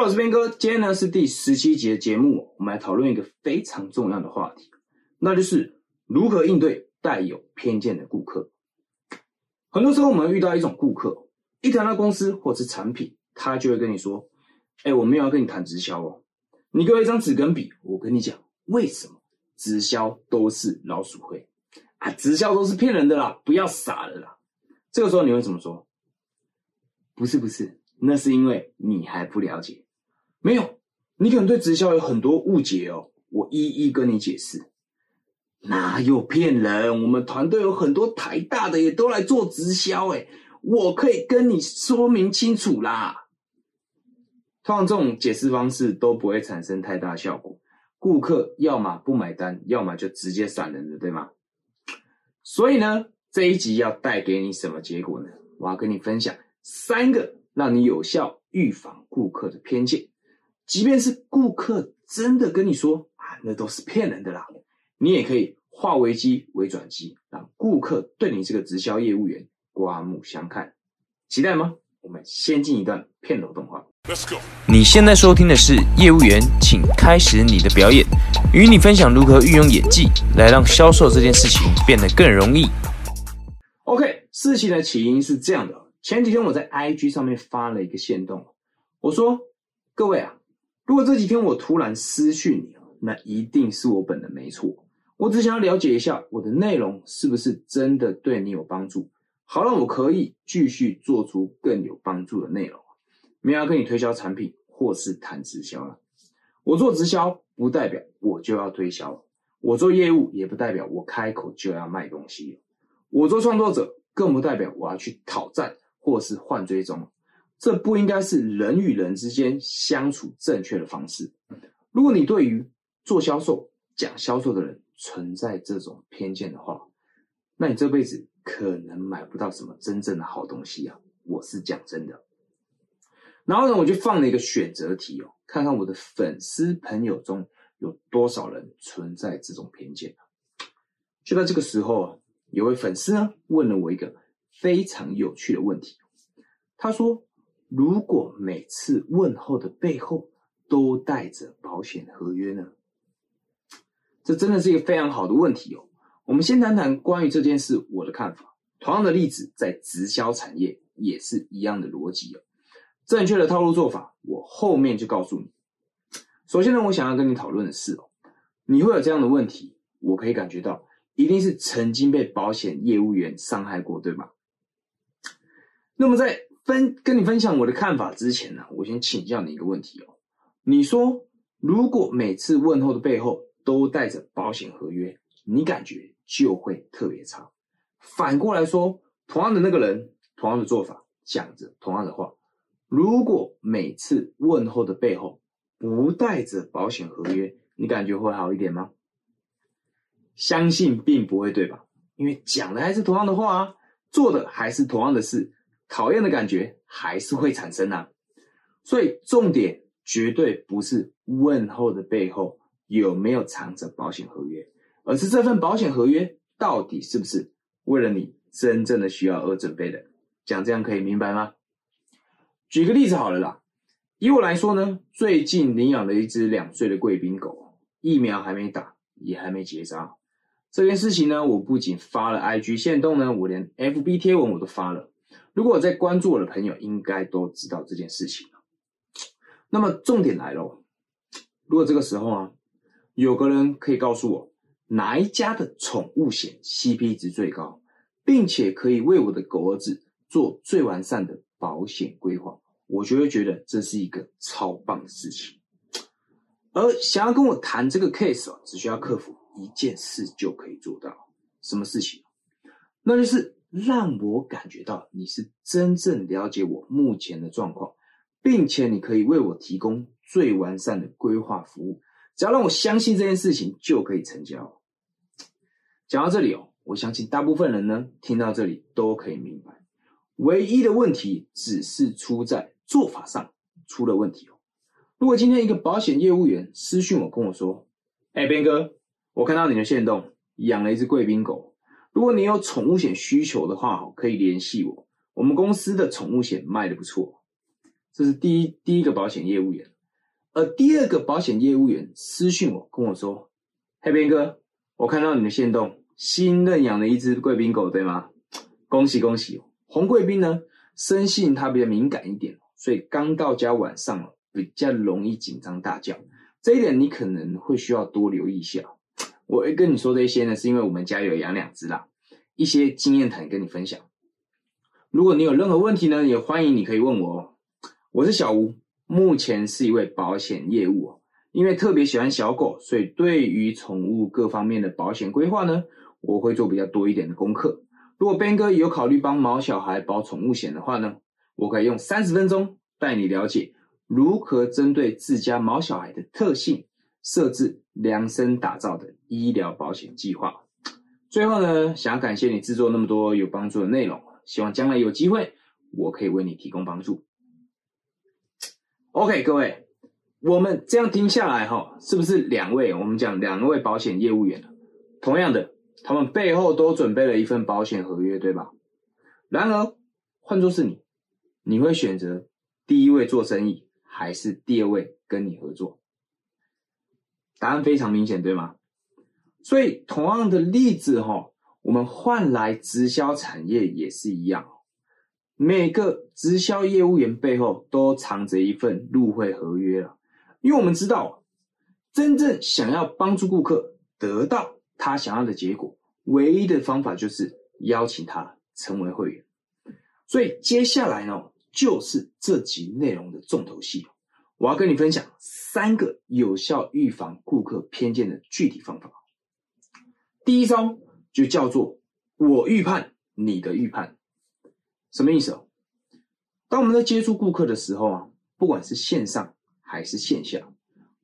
Hello，我是边哥。今天呢是第十七集的节目，我们来讨论一个非常重要的话题，那就是如何应对带有偏见的顾客。很多时候我们遇到一种顾客，一谈到公司或是产品，他就会跟你说：“哎，我没有要跟你谈直销哦，你给我一张纸跟笔，我跟你讲为什么直销都是老鼠会啊，直销都是骗人的啦，不要傻了啦。”这个时候你会怎么说？不是不是。那是因为你还不了解，没有，你可能对直销有很多误解哦。我一一跟你解释，哪有骗人？我们团队有很多台大的也都来做直销，哎，我可以跟你说明清楚啦。通常这种解释方式都不会产生太大效果，顾客要么不买单，要么就直接闪人了，对吗？所以呢，这一集要带给你什么结果呢？我要跟你分享三个。让你有效预防顾客的偏见，即便是顾客真的跟你说啊，那都是骗人的啦，你也可以化危机为转机，让顾客对你这个直销业务员刮目相看。期待吗？我们先进一段片头动画。Let's go。你现在收听的是业务员，请开始你的表演，与你分享如何运用演技来让销售这件事情变得更容易。OK，事情的起因是这样的。前几天我在 IG 上面发了一个线动，我说：“各位啊，如果这几天我突然私讯你那一定是我本人没错。我只想要了解一下我的内容是不是真的对你有帮助，好让我可以继续做出更有帮助的内容。没有要跟你推销产品或是谈直销了。我做直销不代表我就要推销，我做业务也不代表我开口就要卖东西。我做创作者更不代表我要去讨债。”或是换追踪，这不应该是人与人之间相处正确的方式。如果你对于做销售、讲销售的人存在这种偏见的话，那你这辈子可能买不到什么真正的好东西啊！我是讲真的。然后呢，我就放了一个选择题哦，看看我的粉丝朋友中有多少人存在这种偏见。就在这个时候啊，有位粉丝呢问了我一个。非常有趣的问题，他说：“如果每次问候的背后都带着保险合约呢？”这真的是一个非常好的问题哦。我们先谈谈关于这件事我的看法。同样的例子在直销产业也是一样的逻辑哦。正确的套路做法，我后面就告诉你。首先呢，我想要跟你讨论的是哦，你会有这样的问题，我可以感觉到一定是曾经被保险业务员伤害过，对吗？那么在分跟你分享我的看法之前呢，我先请教你一个问题哦。你说如果每次问候的背后都带着保险合约，你感觉就会特别差。反过来说，同样的那个人，同样的做法，讲着同样的话，如果每次问候的背后不带着保险合约，你感觉会好一点吗？相信并不会，对吧？因为讲的还是同样的话啊，做的还是同样的事。讨厌的感觉还是会产生啊，所以重点绝对不是问候的背后有没有藏着保险合约，而是这份保险合约到底是不是为了你真正的需要而准备的。讲这样可以明白吗？举个例子好了啦，以我来说呢，最近领养了一只两岁的贵宾狗，疫苗还没打，也还没结扎。这件事情呢，我不仅发了 IG 线动呢，我连 FB 贴文我都发了。如果在关注我的朋友，应该都知道这件事情了。那么重点来了，如果这个时候啊，有个人可以告诉我哪一家的宠物险 CP 值最高，并且可以为我的狗儿子做最完善的保险规划，我就会觉得这是一个超棒的事情。而想要跟我谈这个 case 哦，只需要克服一件事就可以做到。什么事情？那就是。让我感觉到你是真正了解我目前的状况，并且你可以为我提供最完善的规划服务。只要让我相信这件事情，就可以成交。讲到这里哦，我相信大部分人呢听到这里都可以明白，唯一的问题只是出在做法上出了问题哦。如果今天一个保险业务员私讯我跟我说：“哎，边哥，我看到你的线动养了一只贵宾狗。”如果你有宠物险需求的话，可以联系我。我们公司的宠物险卖的不错。这是第一第一个保险业务员。而第二个保险业务员私讯我跟我说：“黑边哥，我看到你的线动，新认养了一只贵宾狗，对吗？恭喜恭喜！红贵宾呢，生性它比较敏感一点，所以刚到家晚上比较容易紧张大叫，这一点你可能会需要多留意一下。我会跟你说这些呢，是因为我们家有养两只啦，一些经验谈跟你分享。如果你有任何问题呢，也欢迎你可以问我哦。我是小吴。”目前是一位保险业务，因为特别喜欢小狗，所以对于宠物各方面的保险规划呢，我会做比较多一点的功课。如果 Ben 哥有考虑帮毛小孩保宠物险的话呢，我可以用三十分钟带你了解如何针对自家毛小孩的特性设置量身打造的医疗保险计划。最后呢，想要感谢你制作那么多有帮助的内容，希望将来有机会我可以为你提供帮助。OK，各位，我们这样听下来哈，是不是两位？我们讲两位保险业务员，同样的，他们背后都准备了一份保险合约，对吧？然而，换作是你，你会选择第一位做生意，还是第二位跟你合作？答案非常明显，对吗？所以，同样的例子哈，我们换来直销产业也是一样。每个直销业务员背后都藏着一份入会合约了，因为我们知道，真正想要帮助顾客得到他想要的结果，唯一的方法就是邀请他成为会员。所以接下来呢，就是这集内容的重头戏，我要跟你分享三个有效预防顾客偏见的具体方法。第一招就叫做“我预判你的预判”。什么意思哦？当我们在接触顾客的时候啊，不管是线上还是线下，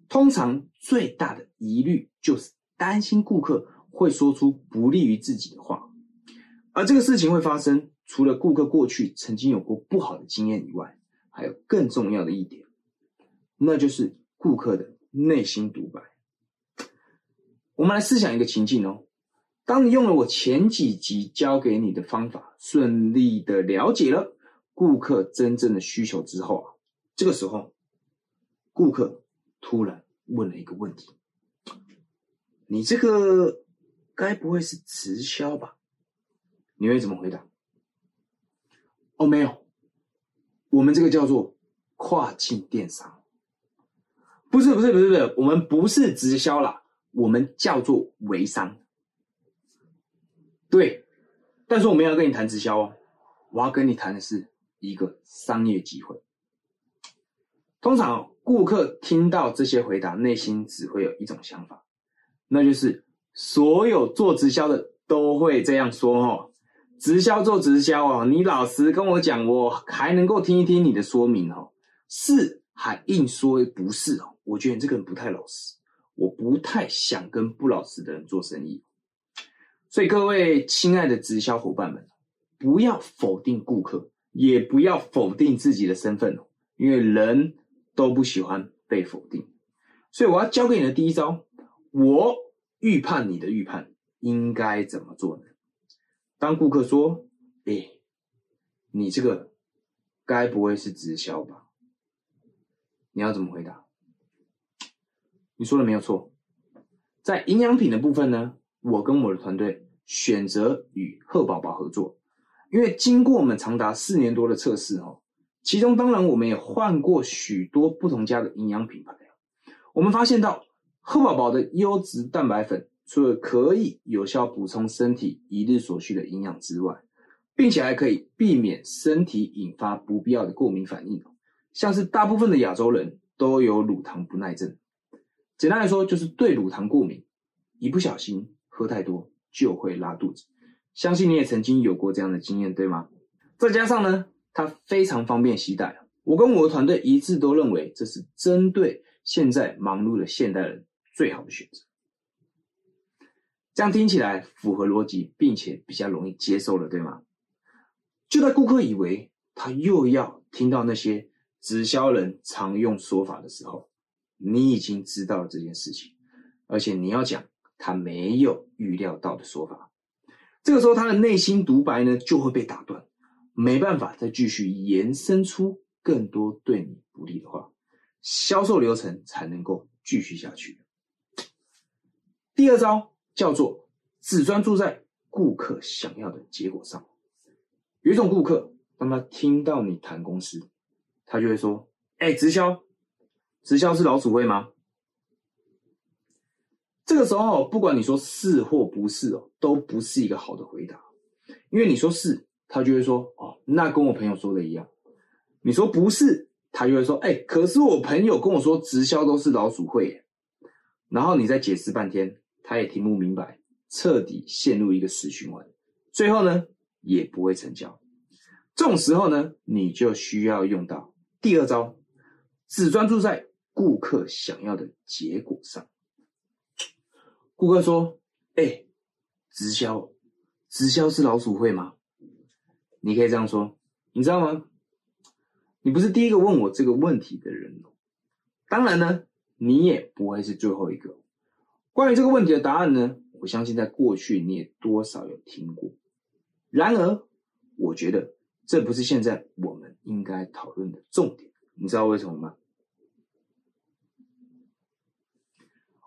通常最大的疑虑就是担心顾客会说出不利于自己的话。而这个事情会发生，除了顾客过去曾经有过不好的经验以外，还有更重要的一点，那就是顾客的内心独白。我们来试想一个情境哦。当你用了我前几集教给你的方法，顺利的了解了顾客真正的需求之后啊，这个时候，顾客突然问了一个问题：“你这个该不会是直销吧？”你会怎么回答？哦，没有，我们这个叫做跨境电商。不是，不是，不是，不是，我们不是直销啦，我们叫做微商。对，但是我没有跟你谈直销哦，我要跟你谈的是一个商业机会。通常顾客听到这些回答，内心只会有一种想法，那就是所有做直销的都会这样说哦。直销做直销哦，你老实跟我讲，我还能够听一听你的说明哦。是还硬说不是哦？我觉得你这个人不太老实，我不太想跟不老实的人做生意。所以各位亲爱的直销伙伴们，不要否定顾客，也不要否定自己的身份，因为人都不喜欢被否定。所以我要教给你的第一招，我预判你的预判应该怎么做呢？当顾客说：“哎，你这个该不会是直销吧？”你要怎么回答？你说的没有错，在营养品的部分呢？我跟我的团队选择与贺宝宝合作，因为经过我们长达四年多的测试哦，其中当然我们也换过许多不同家的营养品牌我们发现到贺宝宝的优质蛋白粉，除了可以有效补充身体一日所需的营养之外，并且还可以避免身体引发不必要的过敏反应，像是大部分的亚洲人都有乳糖不耐症，简单来说就是对乳糖过敏，一不小心。喝太多就会拉肚子，相信你也曾经有过这样的经验，对吗？再加上呢，它非常方便携带，我跟我的团队一致都认为这是针对现在忙碌的现代人最好的选择。这样听起来符合逻辑，并且比较容易接受了，对吗？就在顾客以为他又要听到那些直销人常用说法的时候，你已经知道了这件事情，而且你要讲。他没有预料到的说法，这个时候他的内心独白呢就会被打断，没办法再继续延伸出更多对你不利的话，销售流程才能够继续下去。第二招叫做只专注在顾客想要的结果上。有一种顾客，当他听到你谈公司，他就会说：“哎，直销，直销是老鼠会吗？”这个时候，不管你说是或不是哦，都不是一个好的回答，因为你说是，他就会说：“哦，那跟我朋友说的一样。”你说不是，他就会说：“哎，可是我朋友跟我说直销都是老鼠会。”然后你再解释半天，他也听不明白，彻底陷入一个死循环，最后呢也不会成交。这种时候呢，你就需要用到第二招，只专注在顾客想要的结果上。顾客说：“哎，直销，直销是老鼠会吗？”你可以这样说，你知道吗？你不是第一个问我这个问题的人哦。当然呢，你也不会是最后一个。关于这个问题的答案呢，我相信在过去你也多少有听过。然而，我觉得这不是现在我们应该讨论的重点。你知道为什么吗？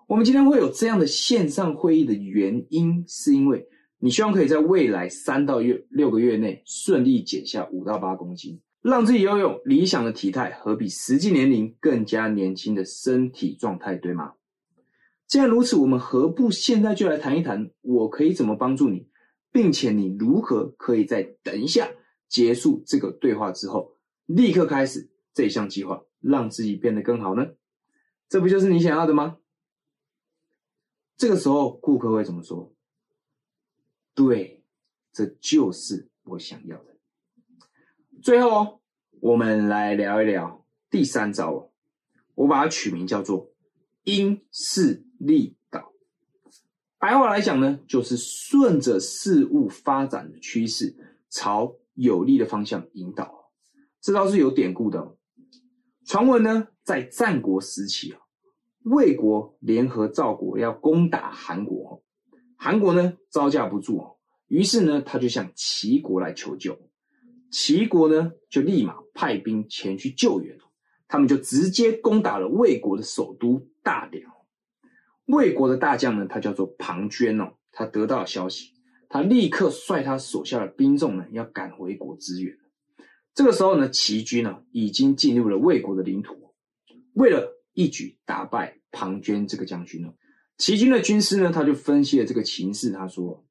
我们今天会有这样的线上会议的原因，是因为你希望可以在未来三到月六个月内顺利减下五到八公斤，让自己拥有理想的体态和比实际年龄更加年轻的身体状态，对吗？既然如此，我们何不现在就来谈一谈，我可以怎么帮助你，并且你如何可以在等一下结束这个对话之后，立刻开始这项计划，让自己变得更好呢？这不就是你想要的吗？这个时候，顾客会怎么说？对，这就是我想要的。最后，我们来聊一聊第三招，我把它取名叫做“因势利导”。白话来讲呢，就是顺着事物发展的趋势，朝有利的方向引导。这倒是有典故的。传闻呢，在战国时期啊。魏国联合赵国要攻打韩国，韩国呢招架不住，于是呢他就向齐国来求救，齐国呢就立马派兵前去救援，他们就直接攻打了魏国的首都大梁。魏国的大将呢，他叫做庞涓哦，他得到了消息，他立刻率他手下的兵众呢要赶回国支援。这个时候呢，齐军呢已经进入了魏国的领土，为了。一举打败庞涓这个将军了。齐军的军师呢，他就分析了这个情势。他说：“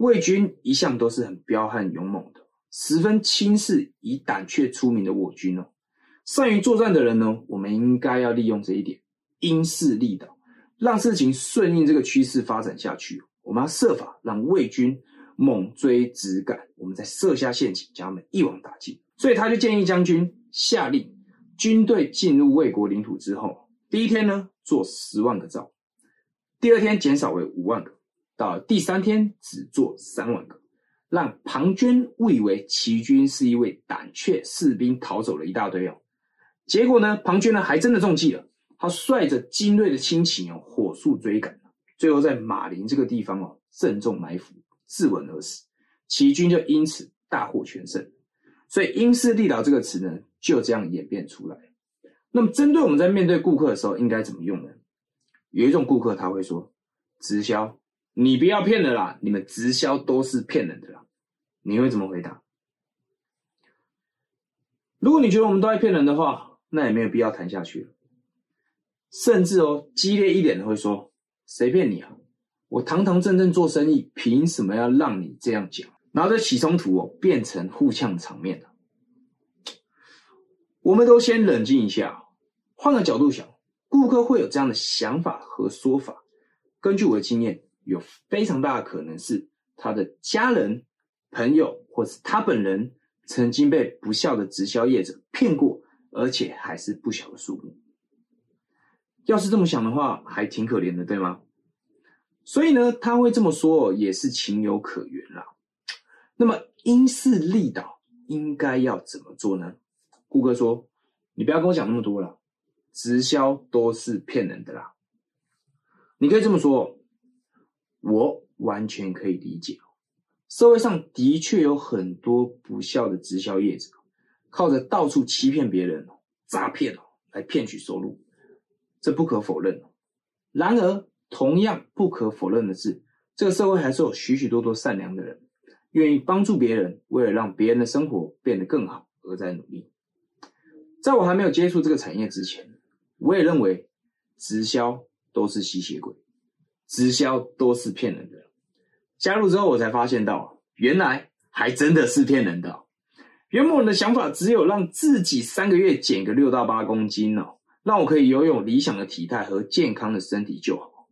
魏军一向都是很彪悍勇猛的，十分轻视以胆怯出名的我军哦。善于作战的人呢，我们应该要利用这一点，因势利导，让事情顺应这个趋势发展下去。我们要设法让魏军猛追直赶，我们再设下陷阱，将他们一网打尽。所以他就建议将军下令，军队进入魏国领土之后。”第一天呢，做十万个灶；第二天减少为五万个；到第三天只做三万个，让庞涓误以为齐军是一位胆怯士兵，逃走了一大堆哦。结果呢，庞涓呢还真的中计了，他率着精锐的亲戚哦，火速追赶，最后在马陵这个地方哦，正中埋伏，自刎而死。齐军就因此大获全胜。所以“因势利导”这个词呢，就这样演变出来。那么，针对我们在面对顾客的时候，应该怎么用呢？有一种顾客他会说：“直销，你不要骗了啦，你们直销都是骗人的啦。”你会怎么回答？如果你觉得我们都在骗人的话，那也没有必要谈下去了。甚至哦，激烈一点的会说：“谁骗你啊？我堂堂正正做生意，凭什么要让你这样讲？”然后就起冲突哦，变成互呛场面了。我们都先冷静一下。换个角度想，顾客会有这样的想法和说法。根据我的经验，有非常大的可能是他的家人、朋友，或是他本人曾经被不孝的直销业者骗过，而且还是不小的数目。要是这么想的话，还挺可怜的，对吗？所以呢，他会这么说也是情有可原啦。那么因势利导应该要怎么做呢？顾客说：“你不要跟我讲那么多了。”直销都是骗人的啦，你可以这么说，我完全可以理解。社会上的确有很多不孝的直销业者，靠着到处欺骗别人、诈骗来骗取收入，这不可否认。然而，同样不可否认的是，这个社会还是有许许多多善良的人，愿意帮助别人，为了让别人的生活变得更好而在努力。在我还没有接触这个产业之前，我也认为直销都是吸血鬼，直销都是骗人的。加入之后，我才发现到，原来还真的是骗人的。原本的想法只有让自己三个月减个六到八公斤哦，让我可以拥有理想的体态和健康的身体就好。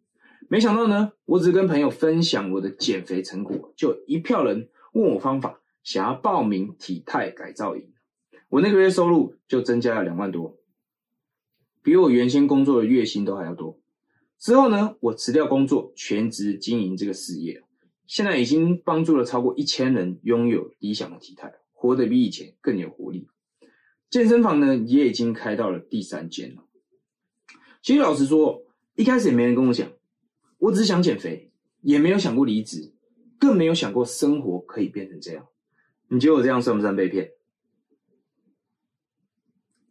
没想到呢，我只跟朋友分享我的减肥成果，就一票人问我方法，想要报名体态改造营。我那个月收入就增加了两万多，比我原先工作的月薪都还要多。之后呢，我辞掉工作，全职经营这个事业，现在已经帮助了超过一千人拥有理想的体态，活得比以前更有活力。健身房呢，也已经开到了第三间了。其实老实说，一开始也没人跟我讲，我只是想减肥，也没有想过离职，更没有想过生活可以变成这样。你觉得我这样算不算被骗？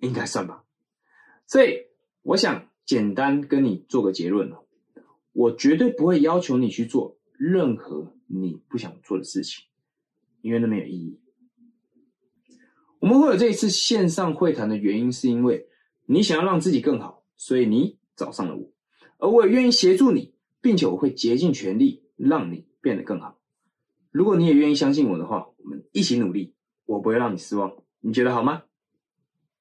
应该算吧，所以我想简单跟你做个结论了。我绝对不会要求你去做任何你不想做的事情，因为那没有意义。我们会有这一次线上会谈的原因，是因为你想要让自己更好，所以你找上了我，而我也愿意协助你，并且我会竭尽全力让你变得更好。如果你也愿意相信我的话，我们一起努力，我不会让你失望。你觉得好吗？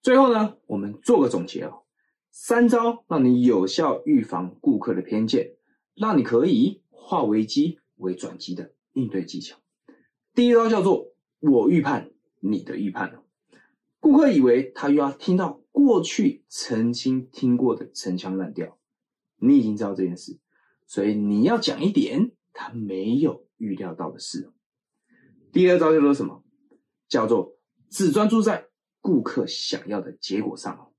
最后呢，我们做个总结哦，三招让你有效预防顾客的偏见，让你可以化危机为转机的应对技巧。第一招叫做我预判你的预判顾客以为他又要听到过去曾经听过的陈腔滥调，你已经知道这件事，所以你要讲一点他没有预料到的事。第二招叫做什么？叫做只专注在。顾客想要的结果上，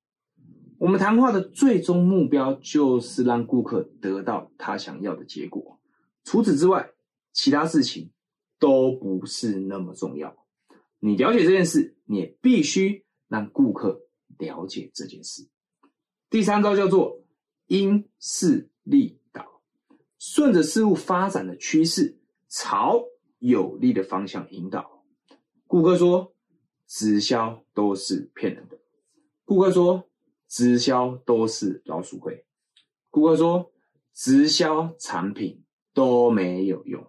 我们谈话的最终目标就是让顾客得到他想要的结果。除此之外，其他事情都不是那么重要。你了解这件事，你也必须让顾客了解这件事。第三招叫做因势利导，顺着事物发展的趋势，朝有利的方向引导。顾客说。直销都是骗人的。顾客说，直销都是老鼠会。顾客说，直销产品都没有用。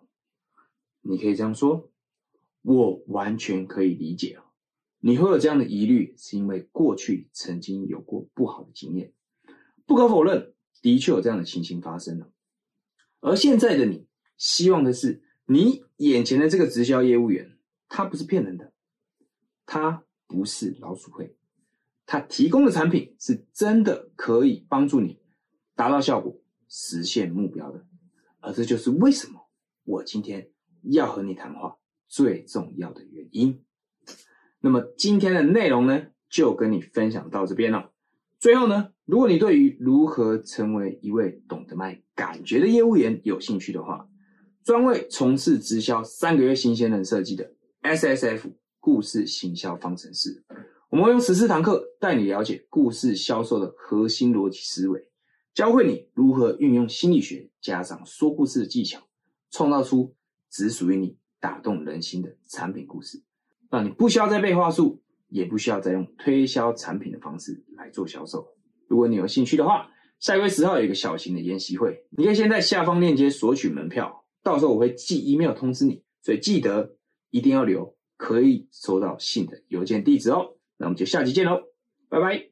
你可以这样说，我完全可以理解啊。你会有这样的疑虑，是因为过去曾经有过不好的经验。不可否认，的确有这样的情形发生了。而现在的你，希望的是，你眼前的这个直销业务员，他不是骗人的。它不是老鼠会，它提供的产品是真的可以帮助你达到效果、实现目标的，而这就是为什么我今天要和你谈话最重要的原因。那么今天的内容呢，就跟你分享到这边了。最后呢，如果你对于如何成为一位懂得卖感觉的业务员有兴趣的话，专为从事直销三个月新鲜人设计的 S S F。故事行销方程式，我们会用十四堂课带你了解故事销售的核心逻辑思维，教会你如何运用心理学加上说故事的技巧，创造出只属于你打动人心的产品故事，让你不需要再背话术，也不需要再用推销产品的方式来做销售。如果你有兴趣的话，下个月十号有一个小型的研习会，你可以先在下方链接索取门票，到时候我会寄 email 通知你，所以记得一定要留。可以收到信的邮件地址哦，那我们就下期见喽，拜拜。